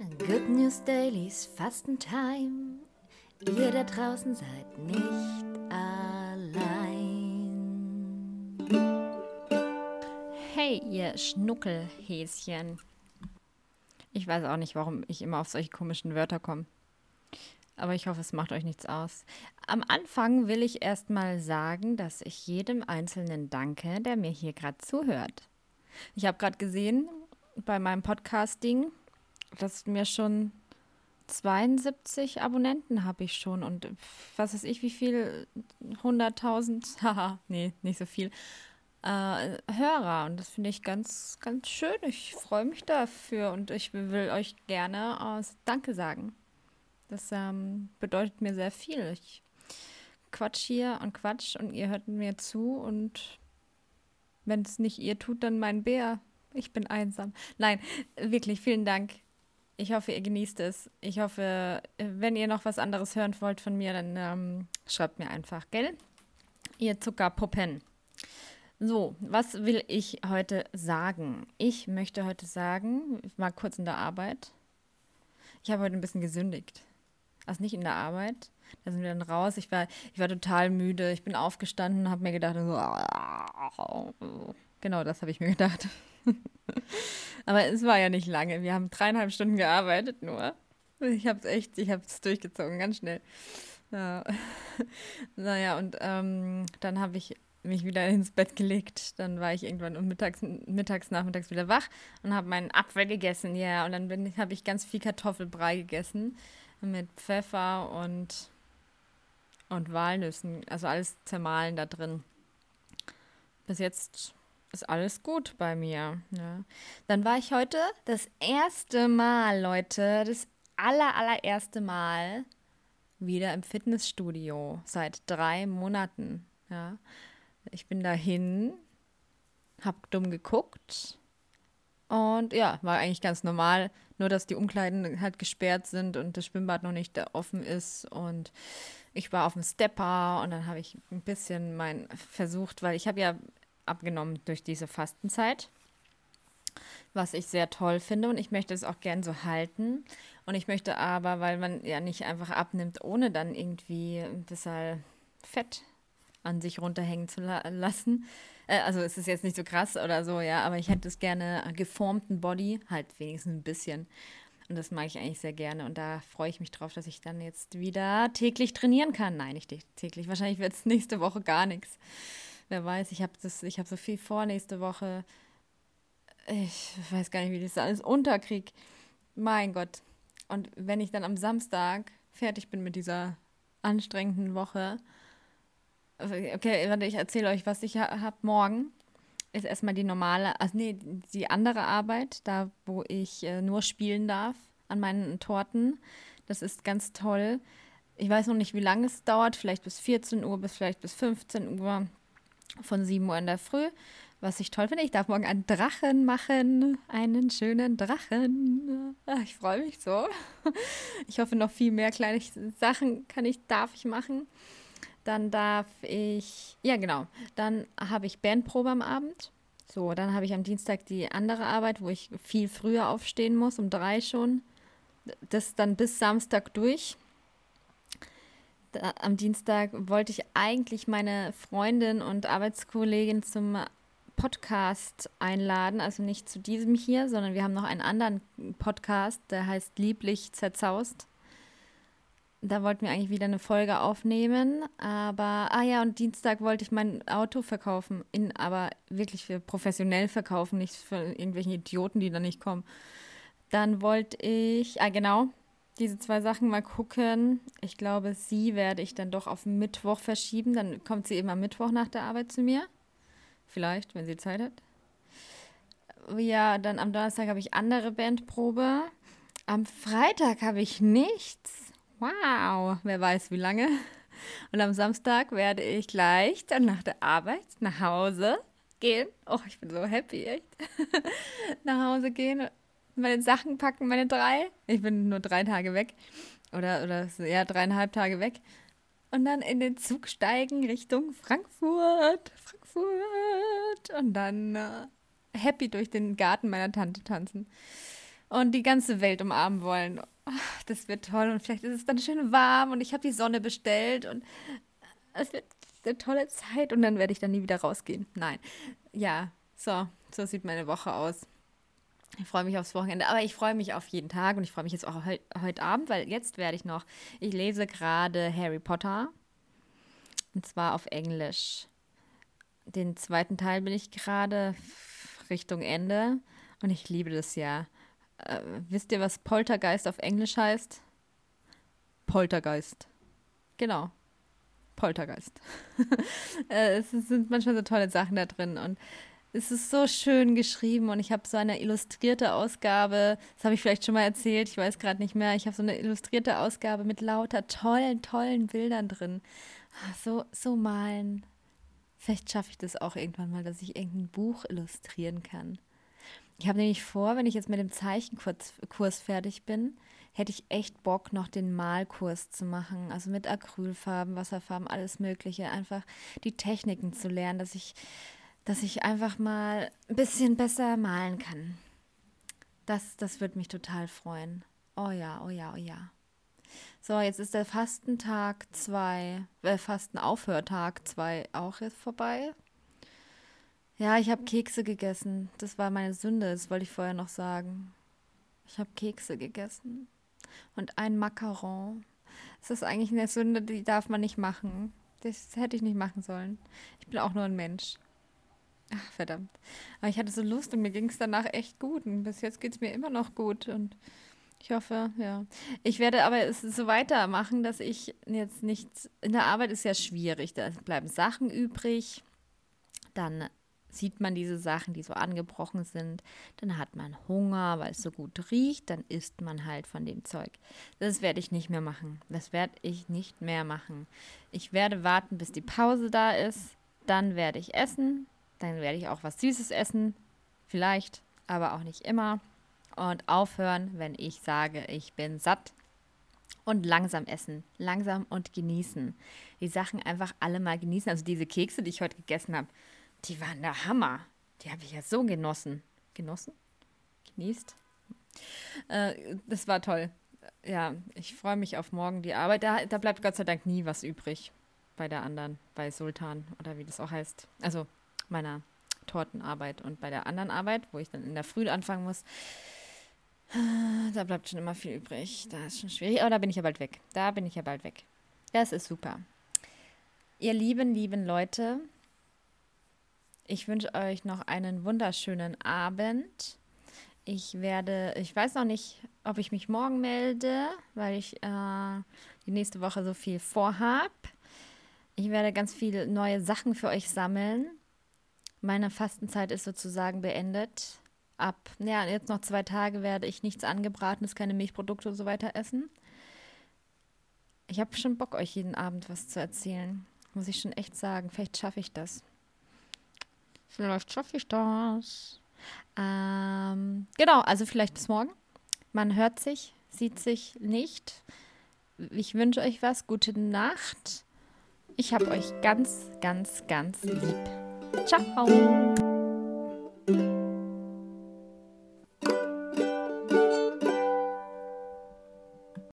Good News Dailies Fastentime. Ihr da draußen seid nicht allein. Hey, ihr Schnuckelhäschen. Ich weiß auch nicht, warum ich immer auf solche komischen Wörter komme. Aber ich hoffe, es macht euch nichts aus. Am Anfang will ich erstmal sagen, dass ich jedem Einzelnen danke, der mir hier gerade zuhört. Ich habe gerade gesehen bei meinem Podcasting, dass mir schon 72 Abonnenten habe ich schon und was weiß ich, wie viel, 100.000, haha, nee, nicht so viel, äh, Hörer. Und das finde ich ganz, ganz schön. Ich freue mich dafür und ich will euch gerne äh, Danke sagen. Das ähm, bedeutet mir sehr viel. Ich quatsch hier und quatsch und ihr hört mir zu und wenn es nicht ihr tut, dann mein Bär. Ich bin einsam. Nein, wirklich, vielen Dank. Ich hoffe, ihr genießt es. Ich hoffe, wenn ihr noch was anderes hören wollt von mir, dann ähm, schreibt mir einfach, gell? Ihr Zuckerpuppen. So, was will ich heute sagen? Ich möchte heute sagen, ich war kurz in der Arbeit. Ich habe heute ein bisschen gesündigt. Also nicht in der Arbeit. Da sind wir dann raus. Ich war, ich war total müde. Ich bin aufgestanden und habe mir gedacht, so, genau das habe ich mir gedacht. Aber es war ja nicht lange. Wir haben dreieinhalb Stunden gearbeitet nur. Ich habe es echt, ich habe es durchgezogen, ganz schnell. Ja. naja, und ähm, dann habe ich mich wieder ins Bett gelegt. Dann war ich irgendwann um mittags, mittags nachmittags wieder wach und habe meinen Apfel gegessen. Ja, yeah. und dann habe ich ganz viel Kartoffelbrei gegessen mit Pfeffer und, und Walnüssen. Also alles zermahlen da drin. Bis jetzt ist alles gut bei mir. Ja. Dann war ich heute das erste Mal, Leute, das aller, allererste Mal wieder im Fitnessstudio seit drei Monaten. Ja. Ich bin dahin, hab dumm geguckt und ja, war eigentlich ganz normal. Nur, dass die Umkleiden halt gesperrt sind und das Schwimmbad noch nicht offen ist. Und ich war auf dem Stepper und dann habe ich ein bisschen mein versucht, weil ich habe ja abgenommen durch diese Fastenzeit, was ich sehr toll finde und ich möchte es auch gern so halten. Und ich möchte aber, weil man ja nicht einfach abnimmt, ohne dann irgendwie ein bisschen Fett an sich runterhängen zu la lassen. Äh, also es ist jetzt nicht so krass oder so, ja, aber ich hätte es gerne geformten Body, halt wenigstens ein bisschen. Und das mag ich eigentlich sehr gerne. Und da freue ich mich drauf, dass ich dann jetzt wieder täglich trainieren kann. Nein, nicht täglich. Wahrscheinlich wird es nächste Woche gar nichts. Wer weiß, ich habe hab so viel vor nächste Woche. Ich weiß gar nicht, wie das alles unterkriege. Mein Gott. Und wenn ich dann am Samstag fertig bin mit dieser anstrengenden Woche, okay, warte, ich erzähle euch, was ich habe morgen. Ist erstmal die normale, also nee, die andere Arbeit, da wo ich äh, nur spielen darf an meinen Torten. Das ist ganz toll. Ich weiß noch nicht, wie lange es dauert, vielleicht bis 14 Uhr, bis vielleicht bis 15 Uhr von 7 Uhr in der Früh. Was ich toll finde, ich darf morgen einen Drachen machen. Einen schönen Drachen. Ach, ich freue mich so. Ich hoffe, noch viel mehr kleine Sachen kann ich, darf ich machen. Dann darf ich, ja genau, dann habe ich Bandprobe am Abend. So, dann habe ich am Dienstag die andere Arbeit, wo ich viel früher aufstehen muss, um drei schon. Das dann bis Samstag durch am Dienstag wollte ich eigentlich meine Freundin und Arbeitskollegin zum Podcast einladen, also nicht zu diesem hier, sondern wir haben noch einen anderen Podcast, der heißt Lieblich zerzaust. Da wollten wir eigentlich wieder eine Folge aufnehmen, aber ah ja, und Dienstag wollte ich mein Auto verkaufen, in, aber wirklich für professionell verkaufen, nicht für irgendwelche Idioten, die da nicht kommen. Dann wollte ich, ah genau, diese zwei Sachen mal gucken. Ich glaube, sie werde ich dann doch auf Mittwoch verschieben. Dann kommt sie eben am Mittwoch nach der Arbeit zu mir. Vielleicht, wenn sie Zeit hat. Ja, dann am Donnerstag habe ich andere Bandprobe. Am Freitag habe ich nichts. Wow, wer weiß wie lange. Und am Samstag werde ich gleich dann nach der Arbeit nach Hause gehen. Oh, ich bin so happy, echt. nach Hause gehen meine Sachen packen, meine drei. Ich bin nur drei Tage weg. Oder, oder ja, dreieinhalb Tage weg. Und dann in den Zug steigen Richtung Frankfurt. Frankfurt. Und dann äh, happy durch den Garten meiner Tante tanzen. und die ganze Welt umarmen wollen. Das wird toll und vielleicht ist es dann schön warm und ich habe die Sonne bestellt und es wird eine tolle Zeit und dann werde ich dann nie wieder rausgehen. Nein. Ja, so, so sieht meine Woche aus. Ich freue mich aufs Wochenende, aber ich freue mich auf jeden Tag und ich freue mich jetzt auch heute, heute Abend, weil jetzt werde ich noch, ich lese gerade Harry Potter und zwar auf Englisch. Den zweiten Teil bin ich gerade Richtung Ende und ich liebe das ja. Äh, wisst ihr, was Poltergeist auf Englisch heißt? Poltergeist. Genau. Poltergeist. äh, es sind manchmal so tolle Sachen da drin und es ist so schön geschrieben und ich habe so eine illustrierte Ausgabe, das habe ich vielleicht schon mal erzählt, ich weiß gerade nicht mehr, ich habe so eine illustrierte Ausgabe mit lauter tollen, tollen Bildern drin. Ah, so, so malen. Vielleicht schaffe ich das auch irgendwann mal, dass ich irgendein Buch illustrieren kann. Ich habe nämlich vor, wenn ich jetzt mit dem Zeichenkurs fertig bin, hätte ich echt Bock, noch den Malkurs zu machen. Also mit Acrylfarben, Wasserfarben, alles Mögliche. Einfach die Techniken zu lernen, dass ich dass ich einfach mal ein bisschen besser malen kann. Das, das würde mich total freuen. Oh ja, oh ja, oh ja. So, jetzt ist der Fastentag 2, äh, Fastenaufhörtag 2 auch jetzt vorbei. Ja, ich habe Kekse gegessen. Das war meine Sünde, das wollte ich vorher noch sagen. Ich habe Kekse gegessen. Und ein Macaron. Das ist eigentlich eine Sünde, die darf man nicht machen. Das hätte ich nicht machen sollen. Ich bin auch nur ein Mensch. Ach, verdammt. Aber ich hatte so Lust und mir ging es danach echt gut. Und bis jetzt geht es mir immer noch gut. Und ich hoffe, ja. Ich werde aber es so weitermachen, dass ich jetzt nichts. In der Arbeit ist ja schwierig. Da bleiben Sachen übrig. Dann sieht man diese Sachen, die so angebrochen sind. Dann hat man Hunger, weil es so gut riecht. Dann isst man halt von dem Zeug. Das werde ich nicht mehr machen. Das werde ich nicht mehr machen. Ich werde warten, bis die Pause da ist. Dann werde ich essen. Dann werde ich auch was Süßes essen. Vielleicht, aber auch nicht immer. Und aufhören, wenn ich sage, ich bin satt. Und langsam essen. Langsam und genießen. Die Sachen einfach alle mal genießen. Also diese Kekse, die ich heute gegessen habe, die waren der Hammer. Die habe ich ja so genossen. Genossen? Genießt? Äh, das war toll. Ja, ich freue mich auf morgen die Arbeit. Da, da bleibt Gott sei Dank nie was übrig bei der anderen, bei Sultan oder wie das auch heißt. Also meiner Tortenarbeit und bei der anderen Arbeit, wo ich dann in der Früh anfangen muss, da bleibt schon immer viel übrig. Da ist schon schwierig, aber da bin ich ja bald weg. Da bin ich ja bald weg. Das ist super. Ihr lieben, lieben Leute, ich wünsche euch noch einen wunderschönen Abend. Ich werde, ich weiß noch nicht, ob ich mich morgen melde, weil ich äh, die nächste Woche so viel vorhab. Ich werde ganz viele neue Sachen für euch sammeln. Meine Fastenzeit ist sozusagen beendet. Ab, ja, jetzt noch zwei Tage werde ich nichts angebratenes, keine Milchprodukte und so weiter essen. Ich habe schon Bock, euch jeden Abend was zu erzählen. Muss ich schon echt sagen. Vielleicht schaffe ich das. Vielleicht schaffe ich das. Ähm, genau, also vielleicht bis morgen. Man hört sich, sieht sich nicht. Ich wünsche euch was. Gute Nacht. Ich habe euch ganz, ganz, ganz lieb. Ciao.